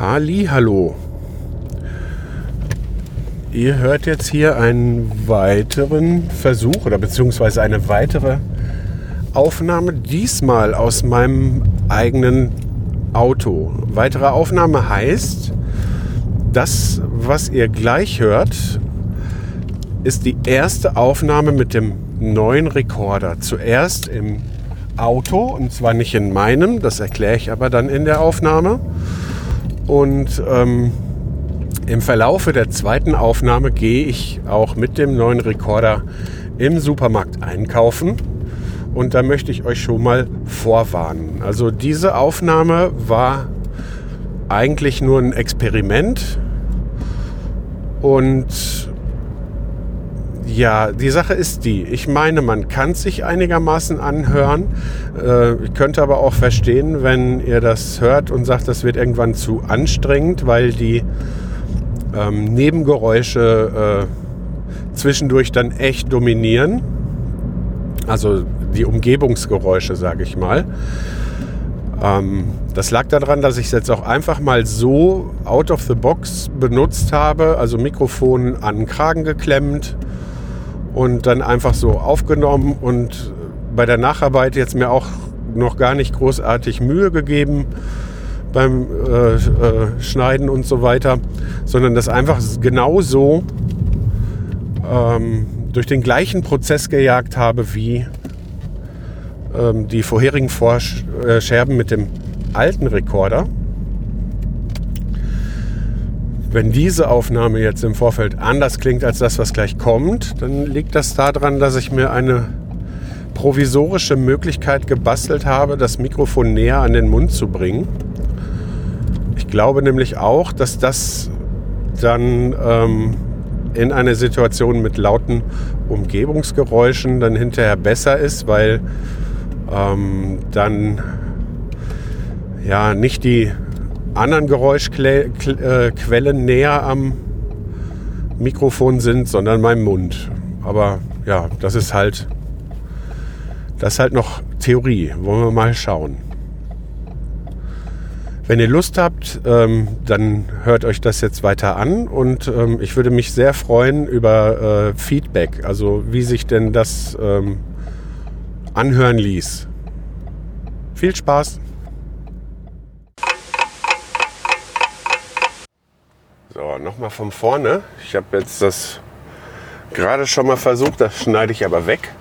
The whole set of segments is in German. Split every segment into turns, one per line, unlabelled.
Halli, hallo. Ihr hört jetzt hier einen weiteren Versuch oder beziehungsweise eine weitere Aufnahme, diesmal aus meinem eigenen Auto. Weitere Aufnahme heißt, das, was ihr gleich hört, ist die erste Aufnahme mit dem neuen Rekorder. Zuerst im Auto und zwar nicht in meinem, das erkläre ich aber dann in der Aufnahme. Und ähm, im Verlaufe der zweiten Aufnahme gehe ich auch mit dem neuen Rekorder im Supermarkt einkaufen. Und da möchte ich euch schon mal vorwarnen. Also diese Aufnahme war eigentlich nur ein Experiment. Und ja, die Sache ist die. Ich meine, man kann sich einigermaßen anhören. Äh, ich könnte aber auch verstehen, wenn ihr das hört und sagt, das wird irgendwann zu anstrengend, weil die ähm, Nebengeräusche äh, zwischendurch dann echt dominieren. Also die Umgebungsgeräusche, sage ich mal. Ähm, das lag daran, dass ich es jetzt auch einfach mal so out of the box benutzt habe, also Mikrofon an den Kragen geklemmt und dann einfach so aufgenommen und bei der Nacharbeit jetzt mir auch noch gar nicht großartig Mühe gegeben beim äh, äh, Schneiden und so weiter, sondern das einfach genau so ähm, durch den gleichen Prozess gejagt habe wie ähm, die vorherigen Vorsch äh, mit dem alten Rekorder. Wenn diese Aufnahme jetzt im Vorfeld anders klingt als das, was gleich kommt, dann liegt das daran, dass ich mir eine provisorische Möglichkeit gebastelt habe, das Mikrofon näher an den Mund zu bringen. Ich glaube nämlich auch, dass das dann ähm, in einer Situation mit lauten Umgebungsgeräuschen dann hinterher besser ist, weil ähm, dann ja nicht die anderen Geräuschquellen näher am Mikrofon sind, sondern mein Mund. Aber ja, das ist halt, das ist halt noch Theorie. Wollen wir mal schauen. Wenn ihr Lust habt, ähm, dann hört euch das jetzt weiter an und ähm, ich würde mich sehr freuen über äh, Feedback, also wie sich denn das ähm, anhören ließ. Viel Spaß! Nochmal von vorne. Ich habe jetzt das gerade schon mal versucht, das schneide ich aber weg.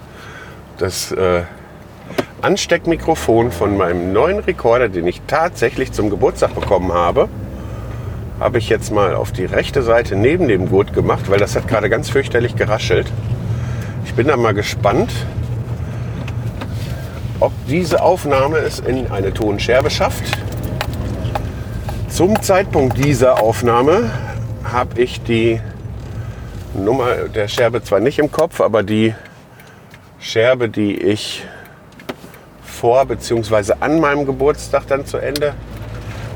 Das äh, Ansteckmikrofon von meinem neuen Rekorder, den ich tatsächlich zum Geburtstag bekommen habe, habe ich jetzt mal auf die rechte Seite neben dem Gurt gemacht, weil das hat gerade ganz fürchterlich geraschelt. Ich bin da mal gespannt, ob diese Aufnahme es in eine Tonscherbe schafft. Zum Zeitpunkt dieser Aufnahme habe ich die Nummer der Scherbe zwar nicht im Kopf, aber die Scherbe, die ich vor bzw. an meinem Geburtstag dann zu Ende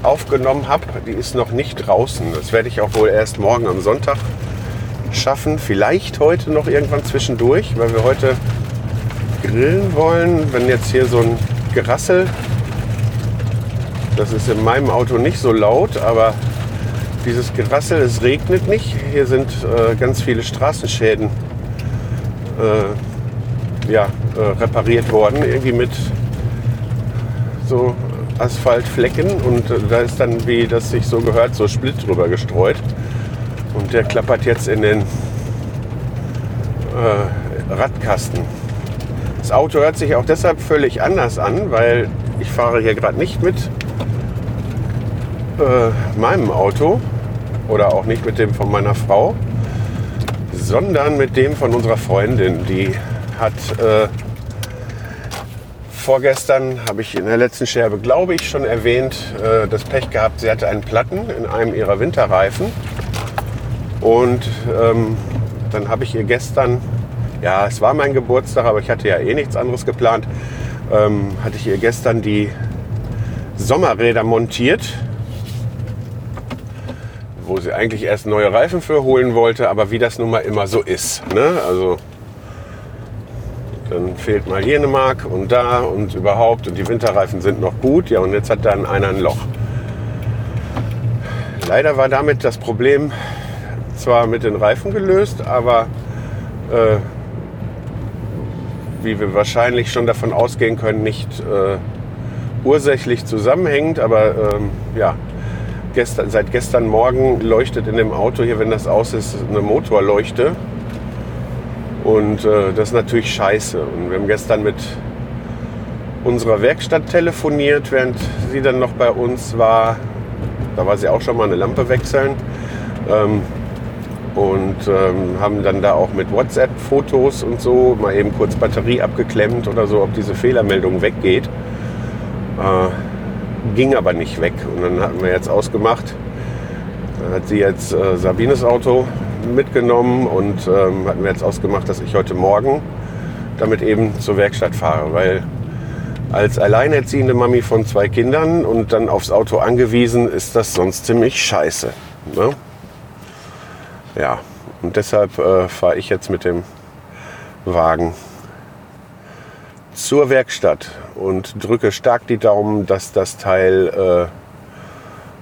aufgenommen habe, die ist noch nicht draußen. Das werde ich auch wohl erst morgen am Sonntag schaffen. Vielleicht heute noch irgendwann zwischendurch, weil wir heute grillen wollen. Wenn jetzt hier so ein Gerassel das ist in meinem Auto nicht so laut, aber dieses Gerassel, es regnet nicht. Hier sind äh, ganz viele Straßenschäden äh, ja, äh, repariert worden, irgendwie mit so Asphaltflecken und äh, da ist dann, wie das sich so gehört, so Split drüber gestreut. Und der klappert jetzt in den äh, Radkasten. Das Auto hört sich auch deshalb völlig anders an, weil ich fahre hier gerade nicht mit äh, meinem Auto oder auch nicht mit dem von meiner Frau, sondern mit dem von unserer Freundin. Die hat äh, vorgestern habe ich in der letzten Scherbe, glaube ich, schon erwähnt, äh, das Pech gehabt, sie hatte einen Platten in einem ihrer Winterreifen. Und ähm, dann habe ich ihr gestern, ja, es war mein Geburtstag, aber ich hatte ja eh nichts anderes geplant, ähm, hatte ich ihr gestern die Sommerräder montiert, wo sie eigentlich erst neue Reifen für holen wollte, aber wie das nun mal immer so ist. Ne? Also dann fehlt mal hier eine Mark und da und überhaupt und die Winterreifen sind noch gut. Ja, und jetzt hat dann einer ein Loch. Leider war damit das Problem zwar mit den Reifen gelöst, aber äh, wie wir wahrscheinlich schon davon ausgehen können, nicht äh, ursächlich zusammenhängend. Aber ähm, ja, gestern, seit gestern Morgen leuchtet in dem Auto hier, wenn das aus ist, eine Motorleuchte. Und äh, das ist natürlich scheiße. Und wir haben gestern mit unserer Werkstatt telefoniert, während sie dann noch bei uns war. Da war sie auch schon mal eine Lampe wechseln. Ähm, und ähm, haben dann da auch mit WhatsApp-Fotos und so mal eben kurz Batterie abgeklemmt oder so, ob diese Fehlermeldung weggeht. Äh, ging aber nicht weg. Und dann hatten wir jetzt ausgemacht, dann hat sie jetzt äh, Sabines Auto mitgenommen und ähm, hatten wir jetzt ausgemacht, dass ich heute Morgen damit eben zur Werkstatt fahre, weil als alleinerziehende Mami von zwei Kindern und dann aufs Auto angewiesen, ist das sonst ziemlich scheiße. Ne? Ja, und deshalb äh, fahre ich jetzt mit dem Wagen zur Werkstatt und drücke stark die Daumen, dass das Teil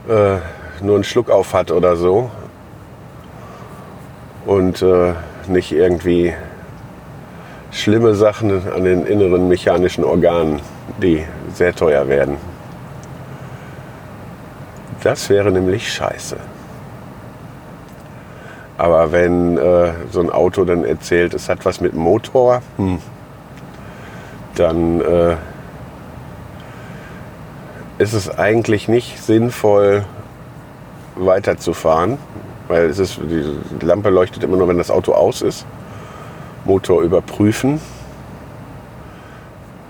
äh, äh, nur einen Schluck auf hat oder so und äh, nicht irgendwie schlimme Sachen an den inneren mechanischen Organen, die sehr teuer werden. Das wäre nämlich scheiße. Aber wenn äh, so ein Auto dann erzählt, es hat was mit Motor, hm, dann äh, ist es eigentlich nicht sinnvoll weiterzufahren, weil es ist, die Lampe leuchtet immer nur, wenn das Auto aus ist. Motor überprüfen.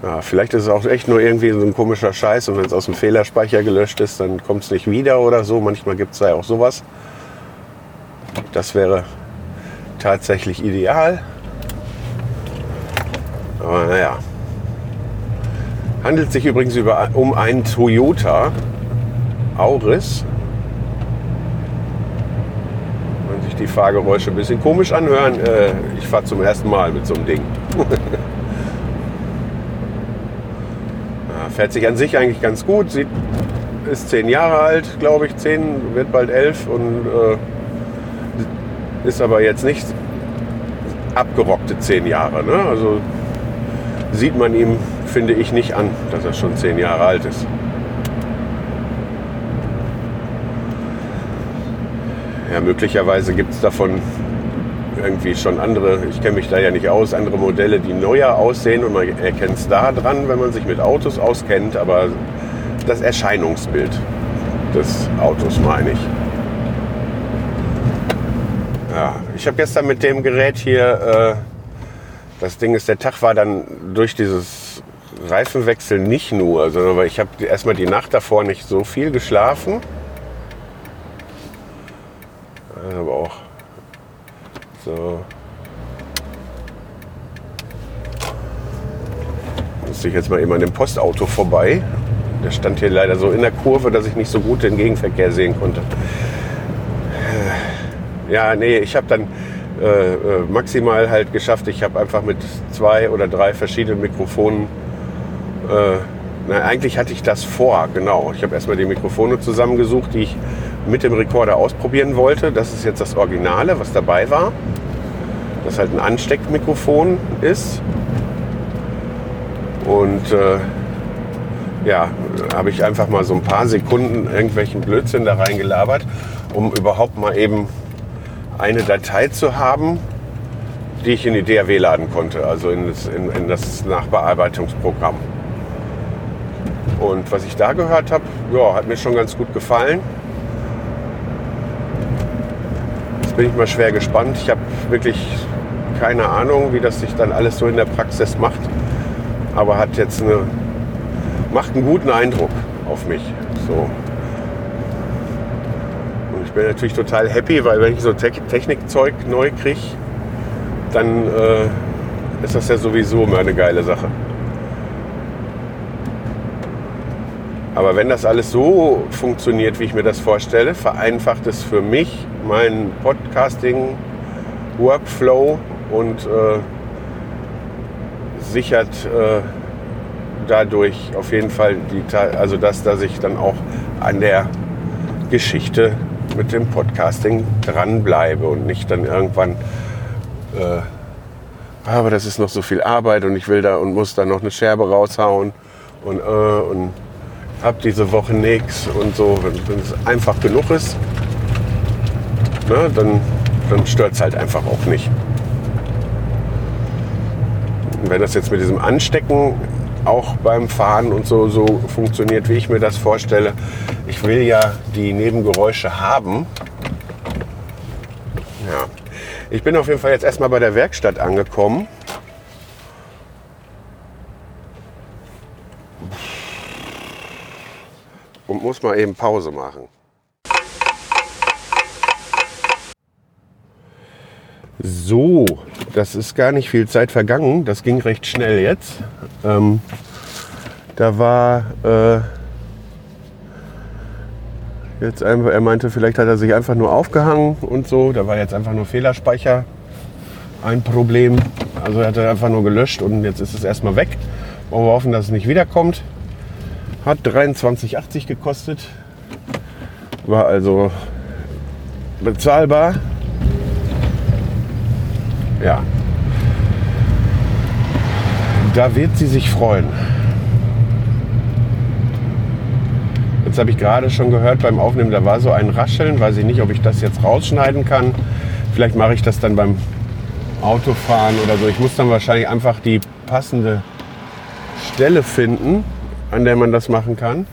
Ja, vielleicht ist es auch echt nur irgendwie so ein komischer Scheiß und wenn es aus dem Fehlerspeicher gelöscht ist, dann kommt es nicht wieder oder so. Manchmal gibt es da ja auch sowas. Das wäre tatsächlich ideal. Aber naja. Handelt sich übrigens über, um einen Toyota Auris. Wenn sich die Fahrgeräusche ein bisschen komisch anhören, äh, ich fahre zum ersten Mal mit so einem Ding. fährt sich an sich eigentlich ganz gut. Sieht, ist zehn Jahre alt, glaube ich. Zehn, wird bald elf und äh, ist aber jetzt nicht abgerockte zehn Jahre. Ne? Also sieht man ihm, finde ich, nicht an, dass er schon zehn Jahre alt ist. Ja, möglicherweise gibt es davon irgendwie schon andere, ich kenne mich da ja nicht aus, andere Modelle, die neuer aussehen und man erkennt es da dran, wenn man sich mit Autos auskennt, aber das Erscheinungsbild des Autos meine ich. Ja, ich habe gestern mit dem Gerät hier, äh, das Ding ist, der Tag war dann durch dieses Reifenwechsel nicht nur, sondern weil ich habe erstmal die Nacht davor nicht so viel geschlafen. Aber auch so. Musste ich jetzt mal eben an dem Postauto vorbei. Der stand hier leider so in der Kurve, dass ich nicht so gut den Gegenverkehr sehen konnte. Ja, nee, ich habe dann äh, äh, maximal halt geschafft. Ich habe einfach mit zwei oder drei verschiedenen Mikrofonen. Äh, na, eigentlich hatte ich das vor, genau. Ich habe erstmal die Mikrofone zusammengesucht, die ich mit dem Rekorder ausprobieren wollte. Das ist jetzt das Originale, was dabei war. Das halt ein Ansteckmikrofon ist. Und äh, ja, habe ich einfach mal so ein paar Sekunden irgendwelchen Blödsinn da reingelabert, um überhaupt mal eben eine Datei zu haben, die ich in die DAW laden konnte, also in das, in, in das Nachbearbeitungsprogramm. Und was ich da gehört habe, ja, hat mir schon ganz gut gefallen. Jetzt bin ich mal schwer gespannt. Ich habe wirklich keine Ahnung, wie das sich dann alles so in der Praxis macht. aber hat jetzt eine, macht einen guten Eindruck auf mich. So. Und ich bin natürlich total happy, weil wenn ich so Te Technikzeug neu kriege, dann äh, ist das ja sowieso immer eine geile Sache. Aber wenn das alles so funktioniert, wie ich mir das vorstelle, vereinfacht es für mich meinen Podcasting-Workflow und äh, sichert äh, dadurch auf jeden Fall die, also das, dass ich dann auch an der Geschichte mit dem Podcasting dranbleibe und nicht dann irgendwann, äh, aber das ist noch so viel Arbeit und ich will da und muss da noch eine Scherbe raushauen und, äh, und hab diese Woche nichts und so. Wenn, wenn es einfach genug ist, ne, dann, dann stört es halt einfach auch nicht. Und wenn das jetzt mit diesem Anstecken auch beim Fahren und so, so funktioniert, wie ich mir das vorstelle, ich will ja die Nebengeräusche haben. Ja. Ich bin auf jeden Fall jetzt erstmal bei der Werkstatt angekommen. Und muss mal eben Pause machen. So, das ist gar nicht viel Zeit vergangen. Das ging recht schnell jetzt. Ähm, da war äh, jetzt einfach, er meinte, vielleicht hat er sich einfach nur aufgehangen und so. Da war jetzt einfach nur Fehlerspeicher ein Problem. Also er hat er einfach nur gelöscht und jetzt ist es erstmal weg. Wollen wir hoffen, dass es nicht wiederkommt. Hat 23,80 gekostet. War also bezahlbar. Ja. Da wird sie sich freuen. Jetzt habe ich gerade schon gehört beim Aufnehmen, da war so ein Rascheln. Weiß ich nicht, ob ich das jetzt rausschneiden kann. Vielleicht mache ich das dann beim Autofahren oder so. Ich muss dann wahrscheinlich einfach die passende Stelle finden, an der man das machen kann.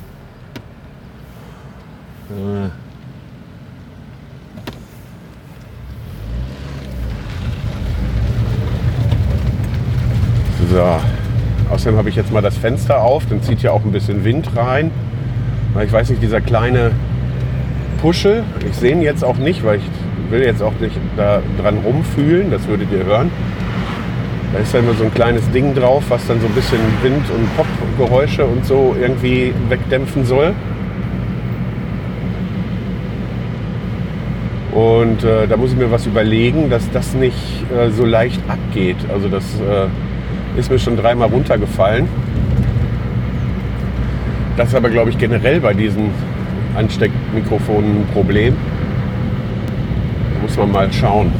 So. Außerdem habe ich jetzt mal das Fenster auf, dann zieht ja auch ein bisschen Wind rein. Ich weiß nicht, dieser kleine Puschel, ich sehe ihn jetzt auch nicht, weil ich will jetzt auch nicht da dran rumfühlen, das würdet ihr hören. Da ist ja immer so ein kleines Ding drauf, was dann so ein bisschen Wind- und Popgeräusche und so irgendwie wegdämpfen soll. Und äh, da muss ich mir was überlegen, dass das nicht äh, so leicht abgeht. Also das äh, ist mir schon dreimal runtergefallen. Das ist aber, glaube ich, generell bei diesen Ansteckmikrofonen ein Problem. Da muss man mal schauen.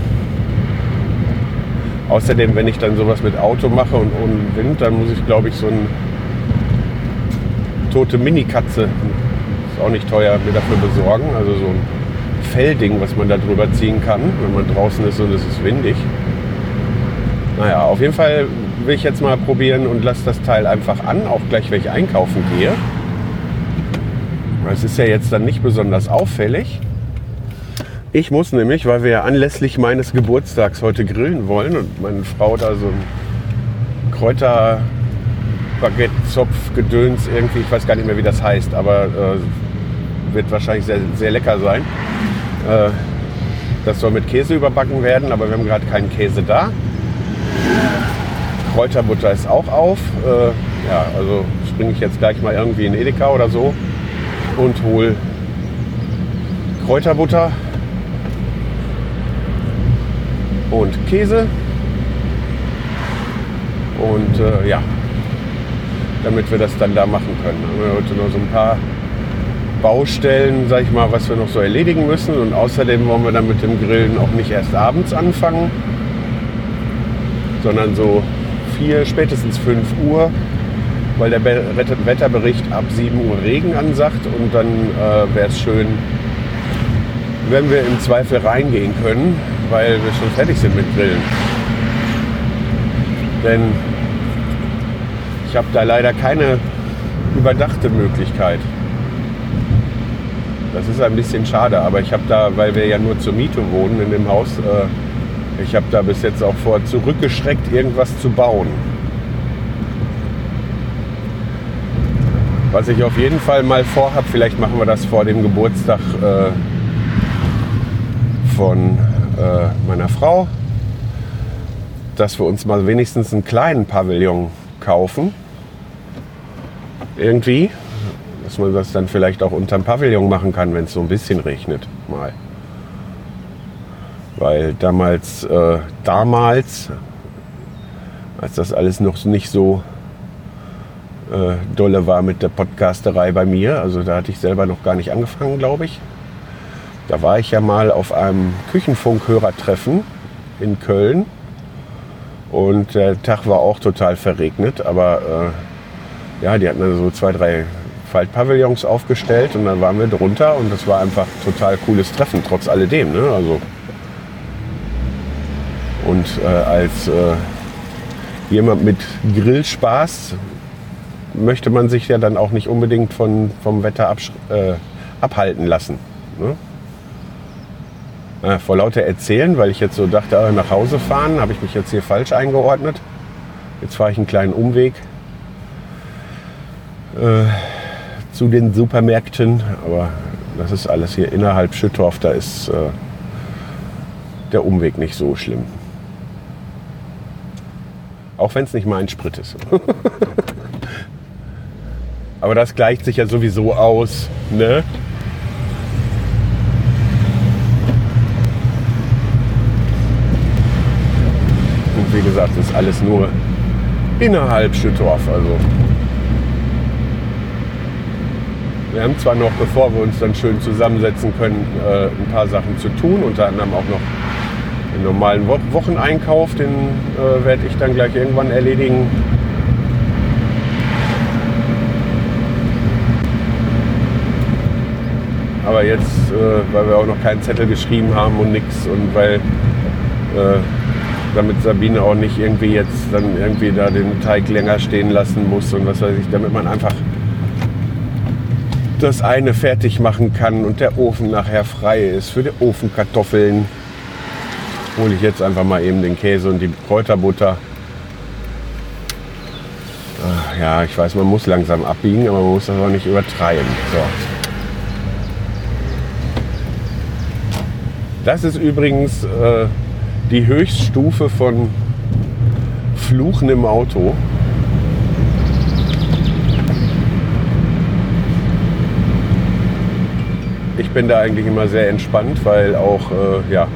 Außerdem, wenn ich dann sowas mit Auto mache und ohne Wind, dann muss ich, glaube ich, so eine tote Mini-Katze, ist auch nicht teuer, mir dafür besorgen. Also so ein Fellding, was man da drüber ziehen kann, wenn man draußen ist und es ist windig. Naja, auf jeden Fall will ich jetzt mal probieren und lasse das Teil einfach an, auch gleich, wenn ich einkaufen gehe. Es ist ja jetzt dann nicht besonders auffällig. Ich muss nämlich, weil wir ja anlässlich meines Geburtstags heute grillen wollen und meine Frau da so ein Kräuter Baguette, Zopf, Gedöns irgendwie, ich weiß gar nicht mehr, wie das heißt, aber äh, wird wahrscheinlich sehr, sehr lecker sein. Äh, das soll mit Käse überbacken werden, aber wir haben gerade keinen Käse da. Kräuterbutter ist auch auf. Äh, ja, also springe ich jetzt gleich mal irgendwie in Edeka oder so und hole Kräuterbutter und Käse. Und äh, ja, damit wir das dann da machen können. Haben wir heute noch so ein paar Baustellen, sag ich mal, was wir noch so erledigen müssen. Und außerdem wollen wir dann mit dem Grillen auch nicht erst abends anfangen, sondern so vier, spätestens 5 Uhr, weil der Wetterbericht ab 7 Uhr Regen ansagt. Und dann äh, wäre es schön, wenn wir im Zweifel reingehen können, weil wir schon fertig sind mit Grillen. Denn ich habe da leider keine überdachte Möglichkeit. Das ist ein bisschen schade, aber ich habe da, weil wir ja nur zur Miete wohnen in dem Haus, äh, ich habe da bis jetzt auch vor zurückgeschreckt, irgendwas zu bauen. Was ich auf jeden Fall mal vorhab, vielleicht machen wir das vor dem Geburtstag äh, von äh, meiner Frau, dass wir uns mal wenigstens einen kleinen Pavillon kaufen. Irgendwie. Dass man das dann vielleicht auch unterm Pavillon machen kann, wenn es so ein bisschen regnet. Mal. Weil damals, äh, damals, als das alles noch nicht so äh, dolle war mit der Podcasterei bei mir, also da hatte ich selber noch gar nicht angefangen, glaube ich. Da war ich ja mal auf einem Küchenfunkhörertreffen in Köln und der Tag war auch total verregnet, aber äh, ja, die hatten also so zwei, drei Faltpavillons aufgestellt und dann waren wir drunter und das war einfach total cooles Treffen, trotz alledem. Ne? Also und äh, als äh, jemand mit Grillspaß möchte man sich ja dann auch nicht unbedingt von, vom Wetter äh, abhalten lassen. Ne? Äh, vor lauter Erzählen, weil ich jetzt so dachte, äh, nach Hause fahren, habe ich mich jetzt hier falsch eingeordnet. Jetzt fahre ich einen kleinen Umweg äh, zu den Supermärkten, aber das ist alles hier innerhalb Schüttorf, da ist äh, der Umweg nicht so schlimm. Auch wenn es nicht mein Sprit ist. Aber das gleicht sich ja sowieso aus. Ne? Gesagt, das ist alles nur innerhalb Schüttorf. Also wir haben zwar noch, bevor wir uns dann schön zusammensetzen können, äh, ein paar Sachen zu tun, unter anderem auch noch den normalen Wo Wocheneinkauf, den äh, werde ich dann gleich irgendwann erledigen. Aber jetzt, äh, weil wir auch noch keinen Zettel geschrieben haben und nichts und weil äh, damit Sabine auch nicht irgendwie jetzt dann irgendwie da den Teig länger stehen lassen muss und was weiß ich, damit man einfach das eine fertig machen kann und der Ofen nachher frei ist für die Ofenkartoffeln hole ich jetzt einfach mal eben den Käse und die Kräuterbutter. Ach, ja, ich weiß, man muss langsam abbiegen, aber man muss das auch nicht übertreiben. So. Das ist übrigens äh, die Höchststufe von Fluchen im Auto. Ich bin da eigentlich immer sehr entspannt, weil auch äh, ja,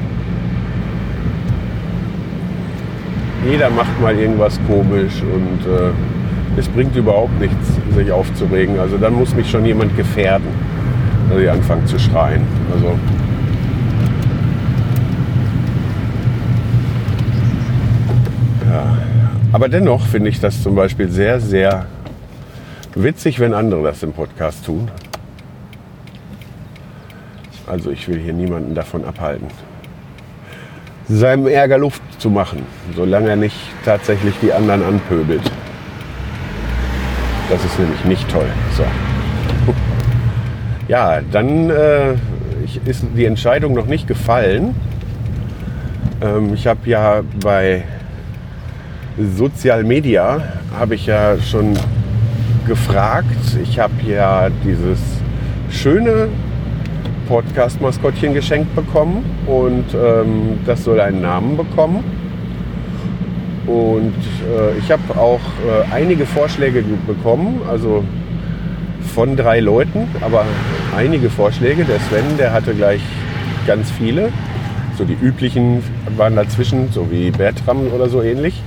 jeder macht mal irgendwas komisch und äh, es bringt überhaupt nichts, sich aufzuregen. Also dann muss mich schon jemand gefährden, dass ich anfange zu schreien. Also Aber dennoch finde ich das zum Beispiel sehr, sehr witzig, wenn andere das im Podcast tun. Also ich will hier niemanden davon abhalten seinem Ärger Luft zu machen, solange er nicht tatsächlich die anderen anpöbelt. Das ist nämlich nicht toll. So. Ja, dann äh, ist die Entscheidung noch nicht gefallen. Ähm, ich habe ja bei Social Media habe ich ja schon gefragt. Ich habe ja dieses schöne Podcast-Maskottchen geschenkt bekommen und ähm, das soll einen Namen bekommen. Und äh, ich habe auch äh, einige Vorschläge bekommen, also von drei Leuten, aber einige Vorschläge. Der Sven, der hatte gleich ganz viele. So die üblichen waren dazwischen, so wie Bertram oder so ähnlich.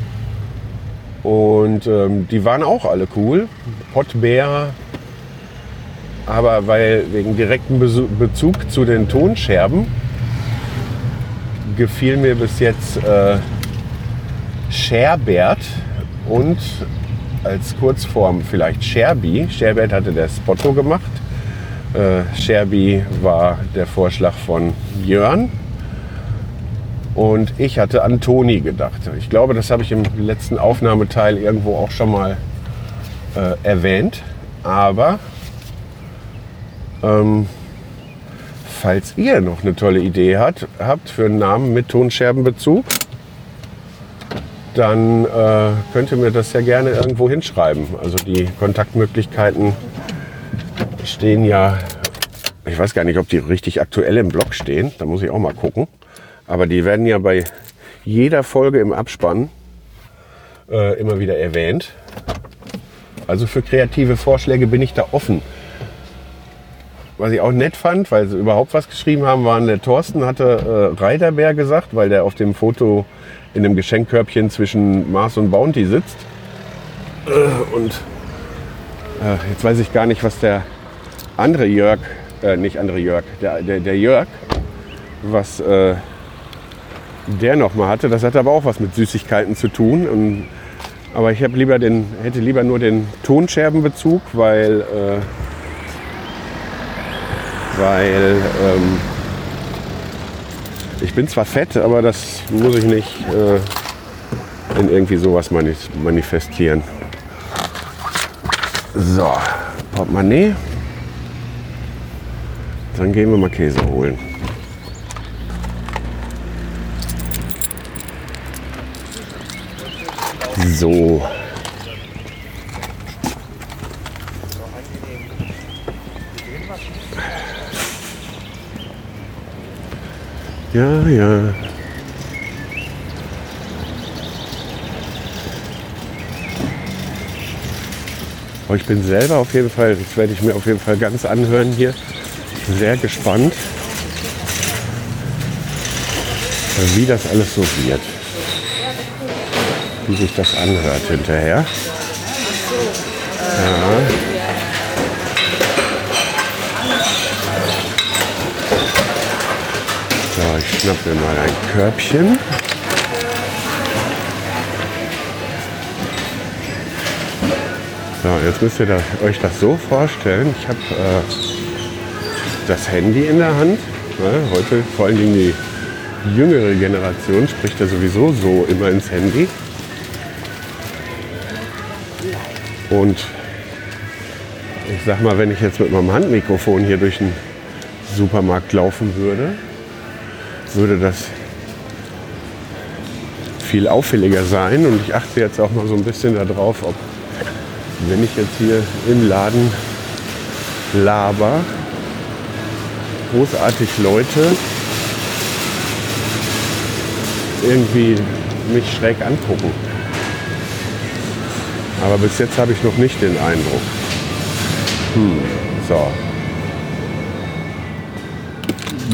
Und ähm, die waren auch alle cool. Pottbär, aber weil wegen direktem Bezug zu den Tonscherben gefiel mir bis jetzt äh, Scherbert und als Kurzform vielleicht Scherbi. Scherbert hatte der Spotto gemacht. Äh, Scherbi war der Vorschlag von Jörn. Und ich hatte an Toni gedacht. Ich glaube, das habe ich im letzten Aufnahmeteil irgendwo auch schon mal äh, erwähnt. Aber ähm, falls ihr noch eine tolle Idee hat, habt für einen Namen mit Tonscherbenbezug, dann äh, könnt ihr mir das ja gerne irgendwo hinschreiben. Also die Kontaktmöglichkeiten stehen ja, ich weiß gar nicht, ob die richtig aktuell im Blog stehen. Da muss ich auch mal gucken. Aber die werden ja bei jeder Folge im Abspann äh, immer wieder erwähnt. Also für kreative Vorschläge bin ich da offen. Was ich auch nett fand, weil sie überhaupt was geschrieben haben, waren der Thorsten hatte äh, Reiterbär gesagt, weil der auf dem Foto in dem Geschenkkörbchen zwischen Mars und Bounty sitzt. Äh, und äh, jetzt weiß ich gar nicht, was der andere Jörg, äh, nicht andere Jörg, der, der, der Jörg, was äh, der noch mal hatte. Das hat aber auch was mit Süßigkeiten zu tun. Und, aber ich lieber den, hätte lieber nur den Tonscherbenbezug, weil äh, weil ähm, ich bin zwar fett, aber das muss ich nicht äh, in irgendwie sowas manif manifestieren. So, Portemonnaie. Dann gehen wir mal Käse holen. So. Ja, ja. Ich bin selber auf jeden Fall, das werde ich mir auf jeden Fall ganz anhören hier. Sehr gespannt, wie das alles so wird. Wie sich das anhört hinterher. Ja. So, ich schnapp mir mal ein Körbchen. So, jetzt müsst ihr das, euch das so vorstellen. Ich habe äh, das Handy in der Hand. Ne? Heute vor allen Dingen die jüngere Generation spricht ja sowieso so immer ins Handy. Und ich sag mal, wenn ich jetzt mit meinem Handmikrofon hier durch den Supermarkt laufen würde, würde das viel auffälliger sein. Und ich achte jetzt auch mal so ein bisschen darauf, ob wenn ich jetzt hier im Laden laber, großartig Leute irgendwie mich schräg angucken. Aber bis jetzt habe ich noch nicht den Eindruck. Hm, so.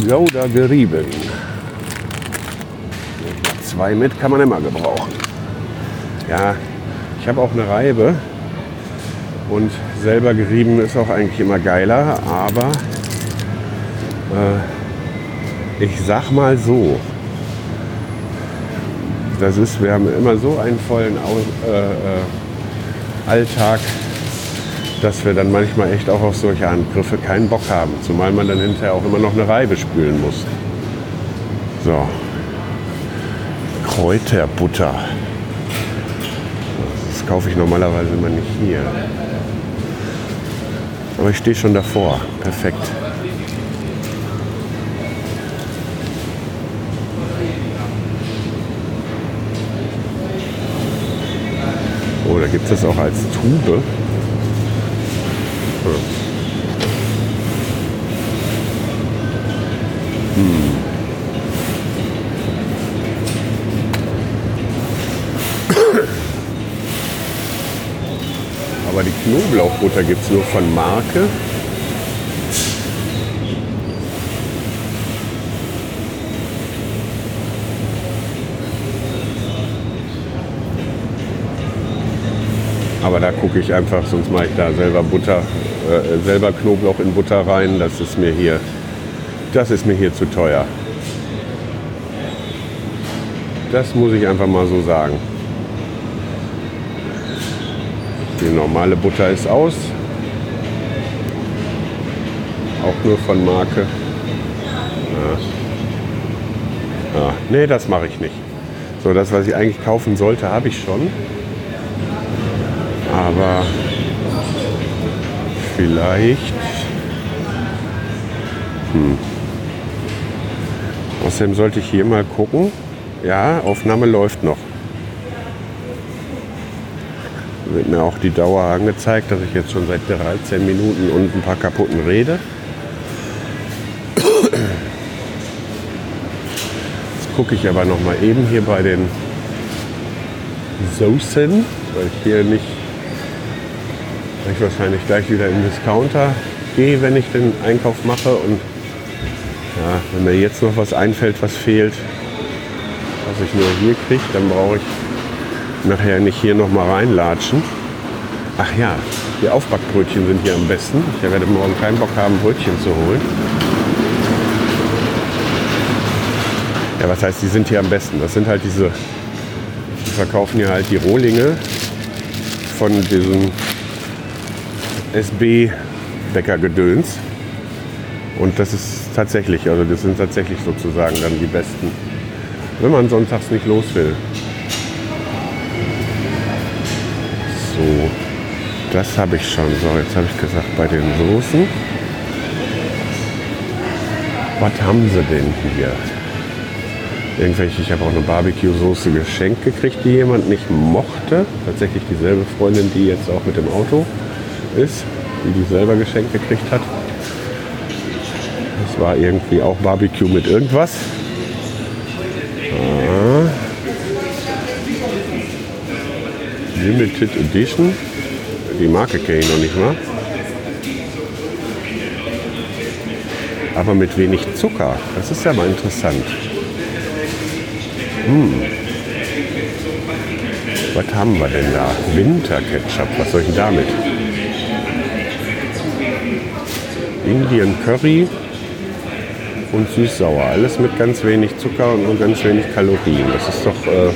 Gouda gerieben. Zwei mit kann man immer gebrauchen. Ja, ich habe auch eine Reibe und selber gerieben ist auch eigentlich immer geiler, aber äh, ich sag mal so, das ist, wir haben immer so einen vollen Au äh, äh, Alltag, dass wir dann manchmal echt auch auf solche Angriffe keinen Bock haben. Zumal man dann hinterher auch immer noch eine Reibe spülen muss. So. Kräuterbutter. Das kaufe ich normalerweise immer nicht hier. Aber ich stehe schon davor. Perfekt. Da gibt es das auch als Tube. Hm. Aber die Knoblauchbutter gibt es nur von Marke. Aber da gucke ich einfach, sonst mache ich da selber Butter, äh, selber Knoblauch in Butter rein. Das ist mir hier, das ist mir hier zu teuer. Das muss ich einfach mal so sagen. Die normale Butter ist aus. Auch nur von Marke. Ja. Ja, nee, das mache ich nicht. So, das, was ich eigentlich kaufen sollte, habe ich schon. Aber vielleicht. Hm. Außerdem sollte ich hier mal gucken. Ja, Aufnahme läuft noch. Wird mir auch die Dauer angezeigt, dass ich jetzt schon seit 13 Minuten und ein paar kaputten rede. Jetzt gucke ich aber noch mal eben hier bei den Soßen, weil ich hier nicht, ich wahrscheinlich gleich wieder im Discounter gehe, wenn ich den Einkauf mache und ja, wenn mir jetzt noch was einfällt, was fehlt, was ich nur hier kriege, dann brauche ich nachher nicht hier noch mal reinlatschen. Ach ja, die Aufbackbrötchen sind hier am besten. Ich werde morgen keinen Bock haben, Brötchen zu holen. Ja, was heißt, die sind hier am besten? Das sind halt diese, die verkaufen hier halt die Rohlinge von diesem SB-Bäckergedöns. Und das ist tatsächlich, also das sind tatsächlich sozusagen dann die besten, wenn man sonntags nicht los will. So, das habe ich schon. So, jetzt habe ich gesagt, bei den Soßen. Was haben sie denn hier? Irgendwelche, ich habe auch eine Barbecue-Soße geschenkt gekriegt, die jemand nicht mochte. Tatsächlich dieselbe Freundin, die jetzt auch mit dem Auto ist, die die selber geschenkt gekriegt hat. Das war irgendwie auch Barbecue mit irgendwas. Ah. Limited Edition. Die Marke kenne ich noch nicht mal. Aber mit wenig Zucker. Das ist ja mal interessant. Hm. Was haben wir denn da? Winterketchup. Was soll ich denn damit? Indian Curry und süß-sauer. Alles mit ganz wenig Zucker und nur ganz wenig Kalorien. Das ist doch, äh,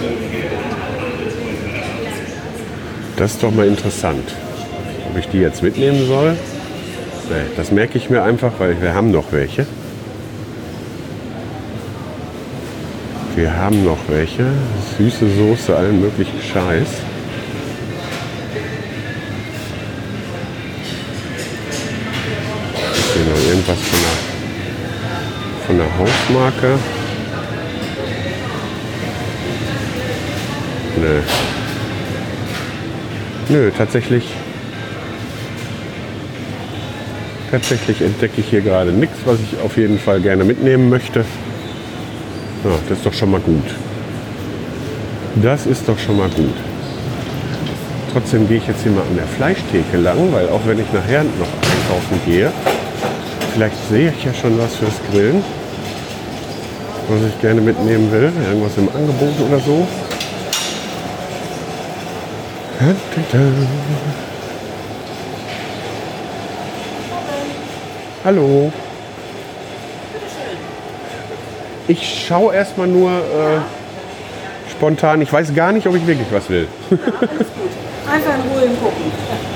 das ist doch mal interessant. Ob ich die jetzt mitnehmen soll? Nee, das merke ich mir einfach, weil wir haben noch welche. Wir haben noch welche. Süße Soße, allen möglichen Scheiß. Irgendwas von der, von der Hausmarke? Nö. Nö, tatsächlich. Tatsächlich entdecke ich hier gerade nichts, was ich auf jeden Fall gerne mitnehmen möchte. Ja, das ist doch schon mal gut. Das ist doch schon mal gut. Trotzdem gehe ich jetzt hier mal an der Fleischtheke lang, weil auch wenn ich nachher noch einkaufen gehe, vielleicht sehe ich ja schon was fürs Grillen, was ich gerne mitnehmen will. Irgendwas im Angebot oder so. Hallo. Ich schaue erstmal nur äh, spontan. Ich weiß gar nicht, ob ich wirklich was will.
Einfach in Ruhe gucken.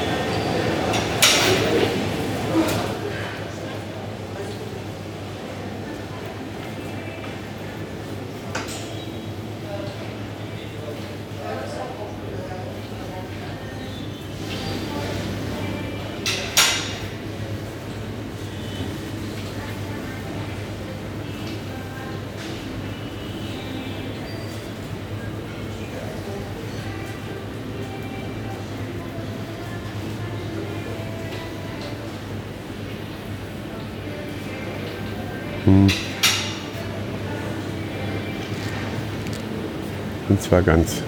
Sind zwar ganz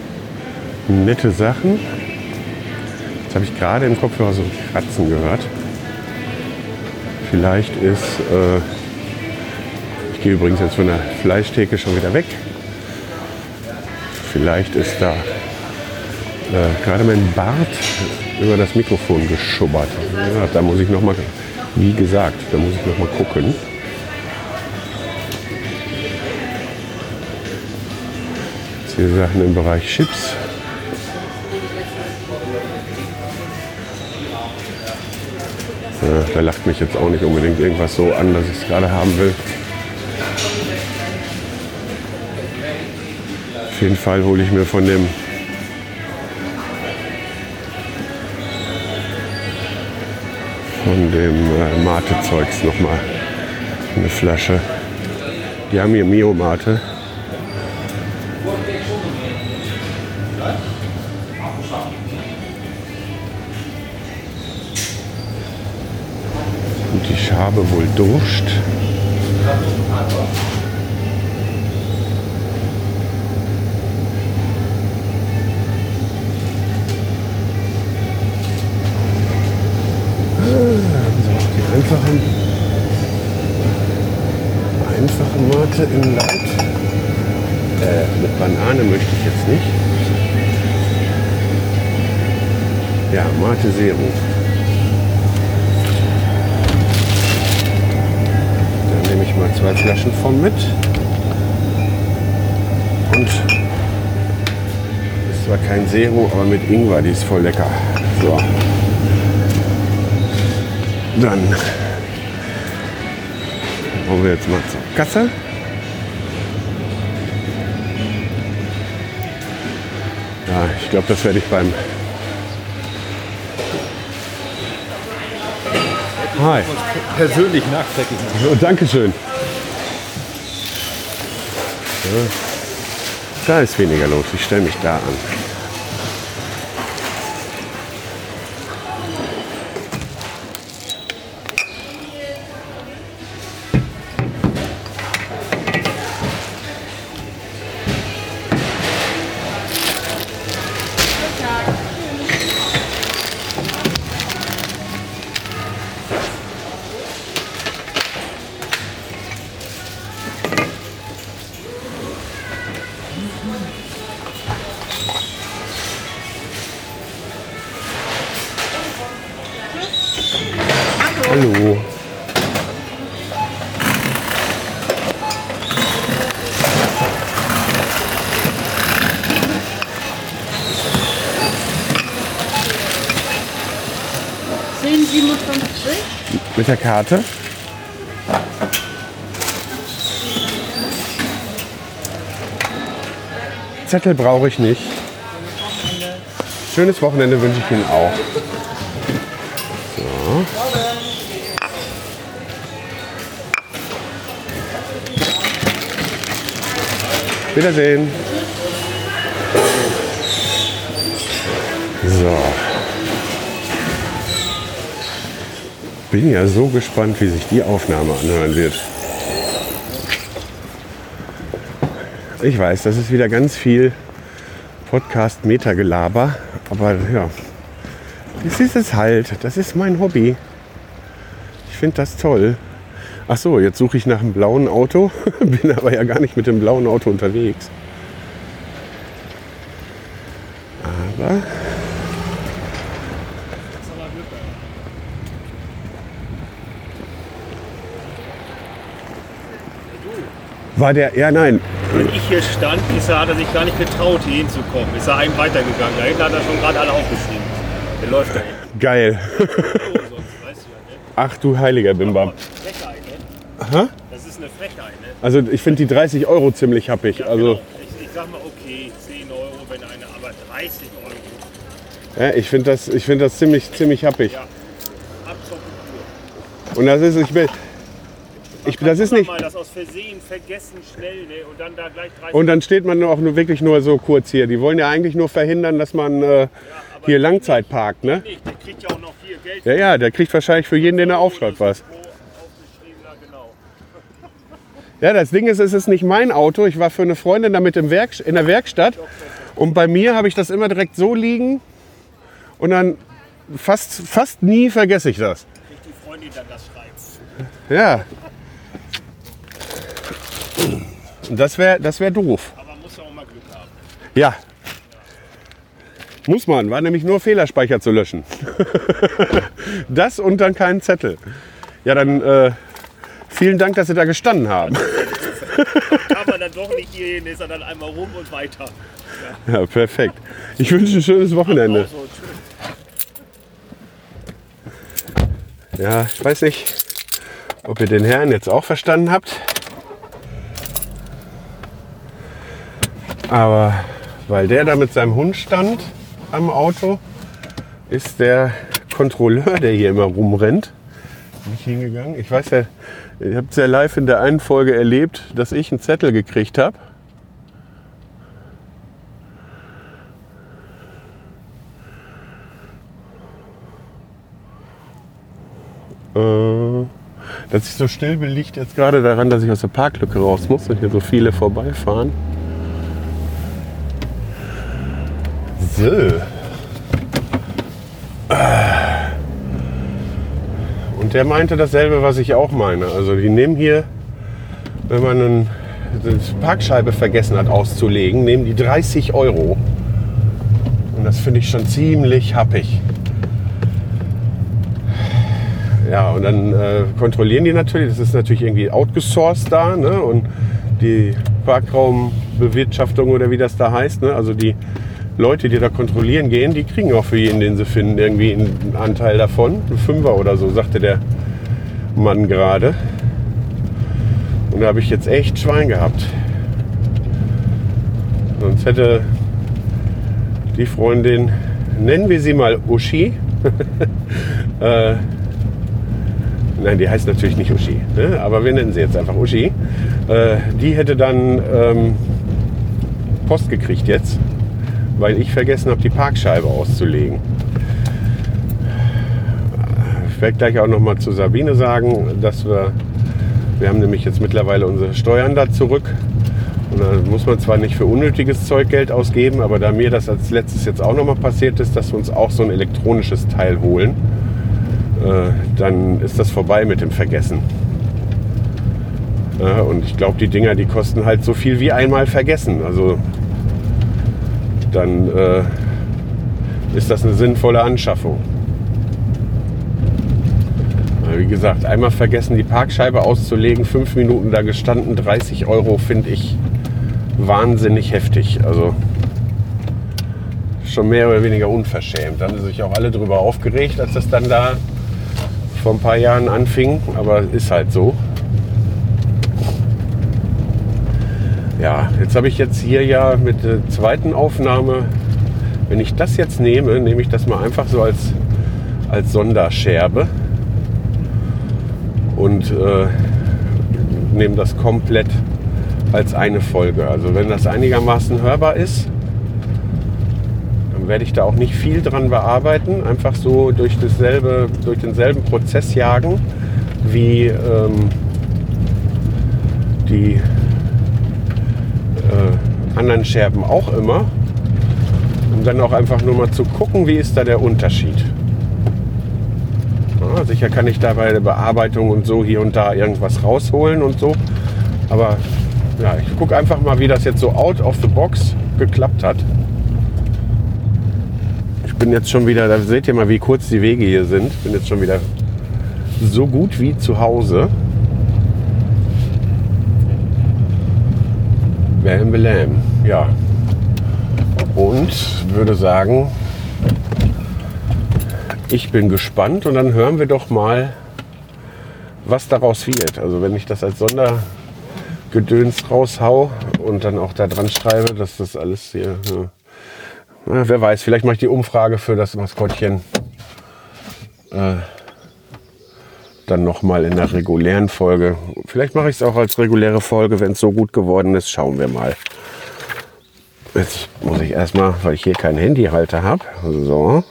nette Sachen. Jetzt habe ich gerade im Kopfhörer so Kratzen gehört. Vielleicht ist, äh, ich gehe übrigens jetzt von der Fleischtheke schon wieder weg. Vielleicht ist da äh, gerade mein Bart über das Mikrofon geschubbert. Ja, da muss ich noch mal, wie gesagt, da muss ich noch mal gucken. Jetzt hier Sachen im Bereich Chips. Ja, da lacht mich jetzt auch nicht unbedingt irgendwas so an, dass ich es gerade haben will. Auf jeden Fall hole ich mir von dem von dem äh, Mate-Zeugs nochmal eine Flasche. Die haben hier Mio-Mate. Habe wohl Durst. Zero, aber mit Ingwer, die ist voll lecker. So. Dann wollen wir jetzt mal zur Kasse. Ja, ich glaube, das werde ich beim. Hi.
persönlich nachträglich.
Oh, Dankeschön. Ja. Da ist weniger los. Ich stelle mich da an. Karte? Zettel brauche ich nicht. Schönes Wochenende wünsche ich Ihnen auch. So. Wiedersehen. So. Bin ja so gespannt, wie sich die Aufnahme anhören wird. Ich weiß, das ist wieder ganz viel Podcast-Meta-Gelaber, aber ja, das ist es halt. Das ist mein Hobby. Ich finde das toll. Ach so, jetzt suche ich nach einem blauen Auto, bin aber ja gar nicht mit dem blauen Auto unterwegs. Aber war der, ja nein,
Wenn ich hier stand, ist er, hat er sich gar nicht getraut, hier hinzukommen. Ist er einem weitergegangen. Da hinten hat er schon gerade alle aufgeschrieben. Der läuft da hin.
geil.
Ne?
Ach du heiliger Bimbam.
Frechheit, ne?
Aha.
Das ist eine Frechheit, ne?
Also ich finde die 30 Euro ziemlich happig.
Ja,
Also
genau. ich, ich sag mal, okay, 10 Euro, wenn eine, aber 30 Euro.
ja, ich finde das, ich find das ziemlich, ziemlich happig.
Ja. Ab zur Kultur.
Und das ist, ich bin, ich, das ist nicht.
Mal das aus Versehen vergessen schnell, ne? Und dann da gleich 30
Und dann steht man auch nur wirklich nur so kurz hier. Die wollen ja eigentlich nur verhindern, dass man äh, hier Langzeit parkt, ne?
nicht. Der kriegt ja auch noch viel Geld.
Ja, ja, der kriegt wahrscheinlich für jeden, den er aufschreibt, was.
Genau.
Ja, das Ding ist, es ist nicht mein Auto. Ich war für eine Freundin damit im Werk, in der Werkstatt. Und bei mir habe ich das immer direkt so liegen. Und dann fast, fast nie vergesse ich das.
Kriegt die Freundin dann das schreibt.
Ja. Und das wäre das wär doof.
Aber muss ja auch mal Glück haben.
Ja. Muss man, war nämlich nur Fehlerspeicher zu löschen. das und dann keinen Zettel. Ja, dann äh, vielen Dank, dass Sie da gestanden haben.
Kann man dann doch nicht hier hin, ist er dann einmal rum und weiter.
Ja, perfekt. Ich wünsche ein schönes Wochenende. Ja, ich weiß nicht, ob ihr den Herrn jetzt auch verstanden habt. Aber weil der da mit seinem Hund stand am Auto, ist der Kontrolleur, der hier immer rumrennt, nicht hingegangen. Ich weiß ja, ihr habt es ja live in der einen Folge erlebt, dass ich einen Zettel gekriegt habe. Äh, Dass ich so still bin, liegt jetzt gerade daran, dass ich aus der Parklücke raus muss und hier so viele vorbeifahren. So. Und der meinte dasselbe, was ich auch meine. Also die nehmen hier, wenn man eine Parkscheibe vergessen hat auszulegen, nehmen die 30 Euro. Und das finde ich schon ziemlich happig. Ja, und dann äh, kontrollieren die natürlich, das ist natürlich irgendwie outgesourced da, ne? Und die Parkraumbewirtschaftung oder wie das da heißt, ne? Also die Leute, die da kontrollieren gehen, die kriegen auch für jeden, den sie finden, irgendwie einen Anteil davon. Ein Fünfer oder so, sagte der Mann gerade. Und da habe ich jetzt echt Schwein gehabt. Sonst hätte die Freundin, nennen wir sie mal Uschi, äh, nein, die heißt natürlich nicht Uschi, ne? aber wir nennen sie jetzt einfach Uschi, äh, die hätte dann ähm, Post gekriegt jetzt, weil ich vergessen habe, die Parkscheibe auszulegen. Ich werde gleich auch noch mal zu Sabine sagen, dass wir, wir haben nämlich jetzt mittlerweile unsere Steuern da zurück und da muss man zwar nicht für unnötiges Zeug Geld ausgeben, aber da mir das als letztes jetzt auch nochmal passiert ist, dass wir uns auch so ein elektronisches Teil holen, äh, dann ist das vorbei mit dem Vergessen. Ja, und ich glaube, die Dinger, die kosten halt so viel wie einmal vergessen. Also dann äh, ist das eine sinnvolle Anschaffung. Wie gesagt, einmal vergessen, die Parkscheibe auszulegen, fünf Minuten da gestanden, 30 Euro finde ich wahnsinnig heftig. Also schon mehr oder weniger unverschämt. Da haben sich auch alle drüber aufgeregt, als das dann da vor ein paar Jahren anfing. Aber ist halt so. Ja, jetzt habe ich jetzt hier ja mit der zweiten Aufnahme, wenn ich das jetzt nehme, nehme ich das mal einfach so als, als Sonderscherbe und äh, nehme das komplett als eine Folge. Also wenn das einigermaßen hörbar ist, dann werde ich da auch nicht viel dran bearbeiten. Einfach so durch, dasselbe, durch denselben Prozess jagen wie ähm, die anderen Scherben auch immer. Um dann auch einfach nur mal zu gucken, wie ist da der Unterschied. Ja, sicher kann ich da bei der Bearbeitung und so hier und da irgendwas rausholen und so. Aber ja, ich gucke einfach mal, wie das jetzt so out of the box geklappt hat. Ich bin jetzt schon wieder, da seht ihr mal, wie kurz die Wege hier sind. Ich bin jetzt schon wieder so gut wie zu Hause. Bam, bam. Ja. Und würde sagen, ich bin gespannt und dann hören wir doch mal, was daraus wird. Also wenn ich das als Sondergedöns raushau und dann auch da dran schreibe, dass das alles hier, ja, wer weiß, vielleicht mache ich die Umfrage für das Maskottchen äh, dann nochmal in der regulären Folge. Vielleicht mache ich es auch als reguläre Folge, wenn es so gut geworden ist. Schauen wir mal. Jetzt muss ich erstmal, weil ich hier keinen Handyhalter habe. So.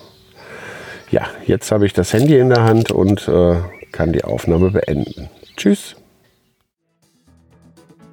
Ja, jetzt habe ich das Handy in der Hand und äh, kann die Aufnahme beenden. Tschüss.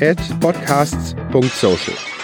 at podcasts.social.